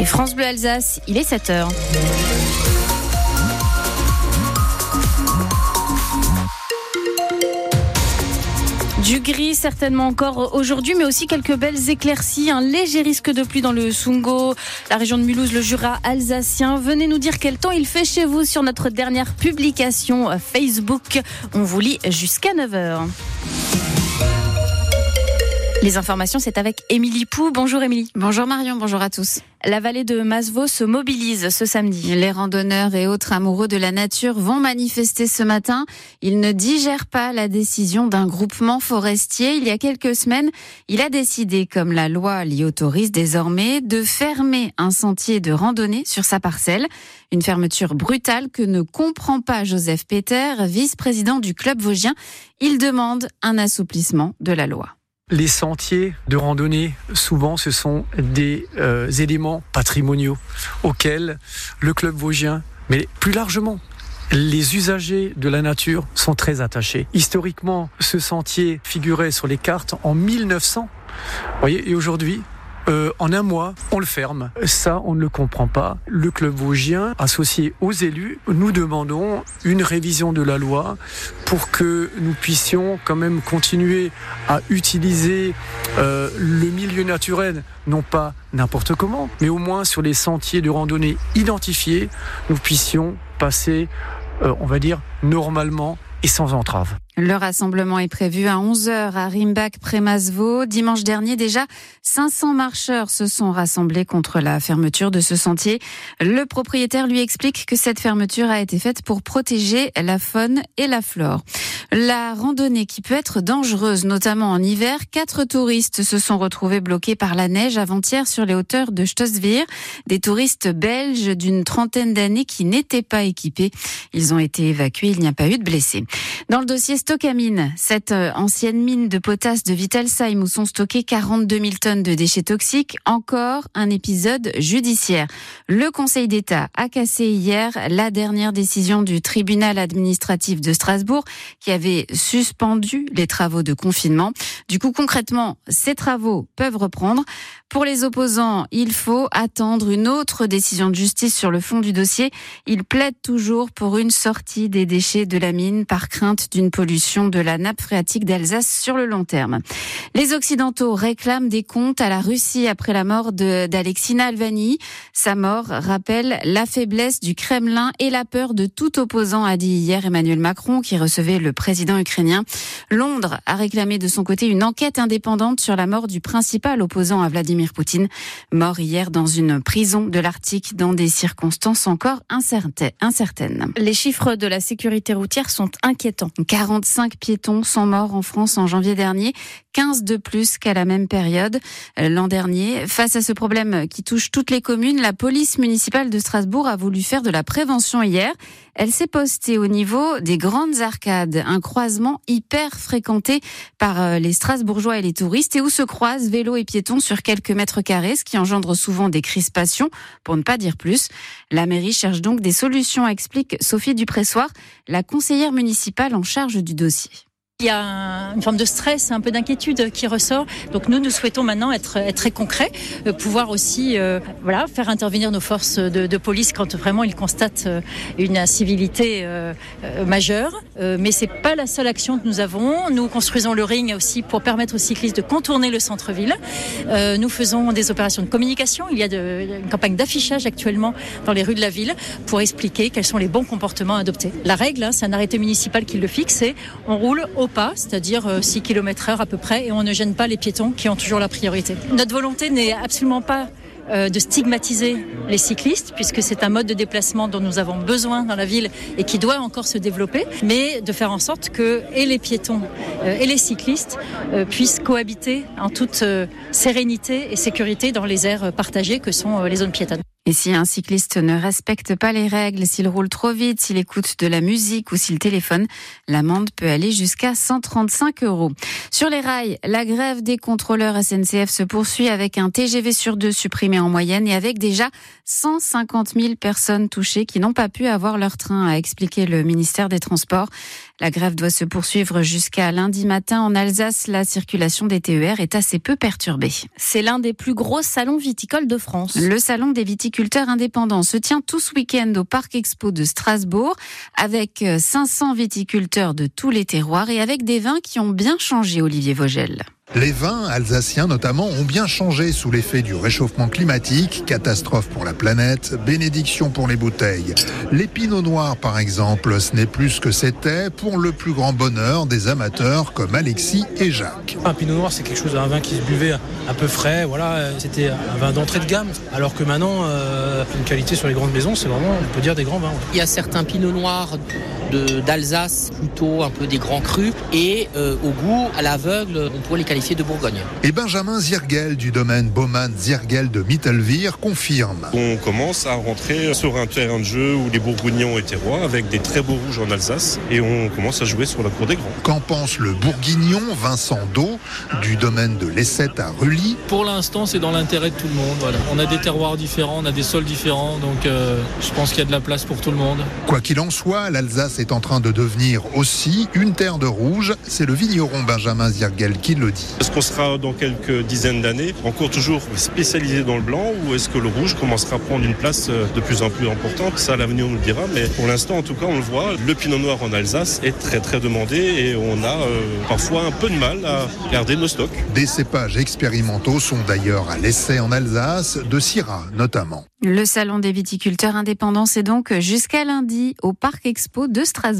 Et France Bleu Alsace, il est 7h. Du gris certainement encore aujourd'hui, mais aussi quelques belles éclaircies, un léger risque de pluie dans le Sungo, la région de Mulhouse, le Jura alsacien. Venez nous dire quel temps il fait chez vous sur notre dernière publication Facebook. On vous lit jusqu'à 9h. Les informations, c'est avec Émilie Pou. Bonjour Émilie. Bonjour Marion, bonjour à tous. La vallée de Masvo se mobilise ce samedi. Les randonneurs et autres amoureux de la nature vont manifester ce matin. Ils ne digèrent pas la décision d'un groupement forestier. Il y a quelques semaines, il a décidé, comme la loi l'y autorise désormais, de fermer un sentier de randonnée sur sa parcelle. Une fermeture brutale que ne comprend pas Joseph Peter, vice-président du club vosgien. Il demande un assouplissement de la loi. Les sentiers de randonnée, souvent, ce sont des euh, éléments patrimoniaux auxquels le club vosgien, mais plus largement, les usagers de la nature sont très attachés. Historiquement, ce sentier figurait sur les cartes en 1900. Voyez, et aujourd'hui, euh, en un mois, on le ferme. Ça, on ne le comprend pas. Le club vosgien, associé aux élus, nous demandons une révision de la loi pour que nous puissions quand même continuer à utiliser euh, le milieu naturel, non pas n'importe comment, mais au moins sur les sentiers de randonnée identifiés, nous puissions passer, euh, on va dire, normalement et. Le rassemblement est prévu à 11h à Rimbach près Masvo. Dimanche dernier, déjà, 500 marcheurs se sont rassemblés contre la fermeture de ce sentier. Le propriétaire lui explique que cette fermeture a été faite pour protéger la faune et la flore. La randonnée qui peut être dangereuse, notamment en hiver, quatre touristes se sont retrouvés bloqués par la neige avant-hier sur les hauteurs de Stossvir. Des touristes belges d'une trentaine d'années qui n'étaient pas équipés. Ils ont été évacués, il n'y a pas eu de blessés. Dans le dossier Stockamine, cette euh, ancienne mine de potasse de Wittelsheim où sont stockés 42 000 tonnes de déchets toxiques, encore un épisode judiciaire. Le Conseil d'État a cassé hier la dernière décision du tribunal administratif de Strasbourg qui suspendu les travaux de confinement. Du coup, concrètement, ces travaux peuvent reprendre. Pour les opposants, il faut attendre une autre décision de justice sur le fond du dossier. Ils plaident toujours pour une sortie des déchets de la mine par crainte d'une pollution de la nappe phréatique d'Alsace sur le long terme. Les Occidentaux réclament des comptes à la Russie après la mort d'Alexina Alvani. Sa mort rappelle la faiblesse du Kremlin et la peur de tout opposant, a dit hier Emmanuel Macron, qui recevait le président ukrainien. Londres a réclamé de son côté une enquête indépendante sur la mort du principal opposant à Vladimir Poutine, mort hier dans une prison de l'Arctique dans des circonstances encore incertaines. Les chiffres de la sécurité routière sont inquiétants. 45 piétons sont morts en France en janvier dernier, 15 de plus qu'à la même période l'an dernier. Face à ce problème qui touche toutes les communes, la police municipale de Strasbourg a voulu faire de la prévention hier. Elle s'est postée au niveau des grandes arcades, un croisement hyper fréquenté par euh, les Strasbourgeois et les touristes et où se croisent vélos et piétons sur quelques mètres carrés, ce qui engendre souvent des crispations, pour ne pas dire plus. La mairie cherche donc des solutions, explique Sophie Dupressoir, la conseillère municipale en charge du dossier. Il y a une forme de stress, un peu d'inquiétude qui ressort. Donc nous, nous souhaitons maintenant être, être très concrets, euh, pouvoir aussi euh, voilà, faire intervenir nos forces de, de, police quand vraiment ils constatent euh, une incivilité euh, majeure. Euh, mais c'est pas la seule action que nous avons. Nous construisons le ring aussi pour permettre aux cyclistes de contourner le centre-ville. nous faisons des opérations de communication. Il y a de, une campagne d'affichage actuellement dans les rues de la ville pour expliquer quels sont les bons comportements adoptés. La règle, hein, c'est un arrêté municipal qui le fixe, c'est on roule au pas, c'est-à-dire 6 km heure à peu près, et on ne gêne pas les piétons qui ont toujours la priorité. Notre volonté n'est absolument pas euh, de stigmatiser les cyclistes, puisque c'est un mode de déplacement dont nous avons besoin dans la ville et qui doit encore se développer, mais de faire en sorte que et les piétons euh, et les cyclistes euh, puissent cohabiter en toute sérénité et sécurité dans les aires partagées que sont les zones piétonnes. Et si un cycliste ne respecte pas les règles, s'il roule trop vite, s'il écoute de la musique ou s'il téléphone, l'amende peut aller jusqu'à 135 euros. Sur les rails, la grève des contrôleurs SNCF se poursuit avec un TGV sur deux supprimé en moyenne et avec déjà 150 000 personnes touchées qui n'ont pas pu avoir leur train, a expliqué le ministère des Transports. La grève doit se poursuivre jusqu'à lundi matin. En Alsace, la circulation des TER est assez peu perturbée. C'est l'un des plus gros salons viticoles de France. Le salon des viticulteurs indépendants se tient tout ce week-end au Parc Expo de Strasbourg avec 500 viticulteurs de tous les terroirs et avec des vins qui ont bien changé, Olivier Vogel. Les vins alsaciens notamment ont bien changé sous l'effet du réchauffement climatique, catastrophe pour la planète, bénédiction pour les bouteilles. Les pinots noirs par exemple, ce n'est plus ce que c'était pour le plus grand bonheur des amateurs comme Alexis et Jacques. Un pinot noir c'est quelque chose, un vin qui se buvait un peu frais, voilà, c'était un vin d'entrée de gamme. Alors que maintenant, euh, une qualité sur les grandes maisons, c'est vraiment, on peut dire des grands vins. Il y a certains pinots noirs d'Alsace, plutôt un peu des grands crus, et euh, au goût, à l'aveugle, on pourrait les qualifier de Bourgogne. Et Benjamin Zirgel du domaine Baumann Zirgel de Mittelvir confirme. On commence à rentrer sur un terrain de jeu où les Bourguignons étaient rois avec des très beaux rouges en Alsace et on commence à jouer sur la cour des grands. Qu'en pense le Bourguignon Vincent Do du domaine de l'Essette à Rully? Pour l'instant, c'est dans l'intérêt de tout le monde. Voilà. On a des terroirs différents, on a des sols différents, donc euh, je pense qu'il y a de la place pour tout le monde. Quoi qu'il en soit, l'Alsace est en train de devenir aussi une terre de rouge. C'est le vigneron Benjamin Zirgel qui le dit. Est-ce qu'on sera dans quelques dizaines d'années encore toujours spécialisé dans le blanc ou est-ce que le rouge commencera à prendre une place euh, de plus en plus importante? Ça, l'avenir nous le dira, mais pour l'instant, en tout cas, on le voit, le pinot noir en Alsace est très très demandé et on a euh, parfois un peu de mal à garder nos stocks. Des cépages expérimentaux sont d'ailleurs à l'essai en Alsace, de Syrah notamment. Le salon des viticulteurs indépendants, c'est donc jusqu'à lundi au Parc Expo de Strasbourg.